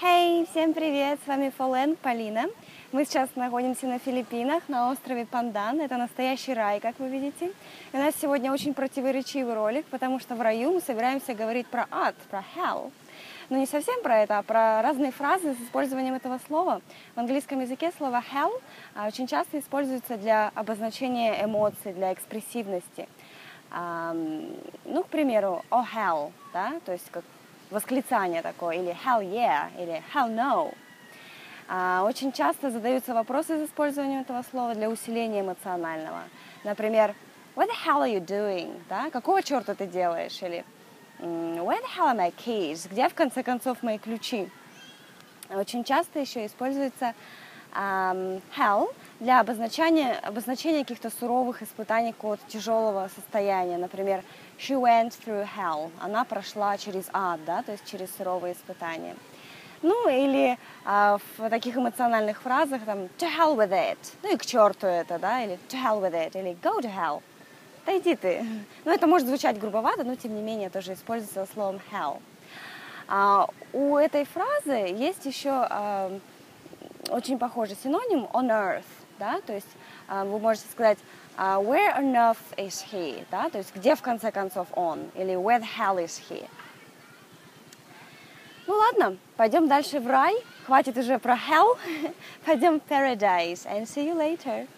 Hey, всем привет! С вами Фолен, Полина. Мы сейчас находимся на Филиппинах, на острове Пандан. Это настоящий рай, как вы видите. И у нас сегодня очень противоречивый ролик, потому что в раю мы собираемся говорить про ад, про hell. Но не совсем про это, а про разные фразы с использованием этого слова. В английском языке слово hell а, очень часто используется для обозначения эмоций, для экспрессивности. Ну, к примеру, oh hell, да, то есть как восклицание такое, или hell yeah, или hell no. А, очень часто задаются вопросы с использованием этого слова для усиления эмоционального. Например, what the hell are you doing? Да? Какого черта ты делаешь? Или where the hell are my keys? Где, в конце концов, мои ключи? Очень часто еще используется hell для обозначения, обозначения каких-то суровых испытаний, какого-то тяжелого состояния. Например, she went through hell. Она прошла через ад, да, то есть через суровые испытания. Ну, или а, в таких эмоциональных фразах, там, to hell with it, ну и к черту это, да, или to hell with it, или go to hell, да иди ты. Ну, это может звучать грубовато, но тем не менее тоже используется словом hell. А, у этой фразы есть еще а, очень похожий синоним on earth, да, то есть а, вы можете сказать а, where on earth is he, да, то есть где в конце концов он, или where the hell is he. Ну ладно, пойдем дальше в рай. Хватит уже про hell. Пойдем в paradise. And see you later.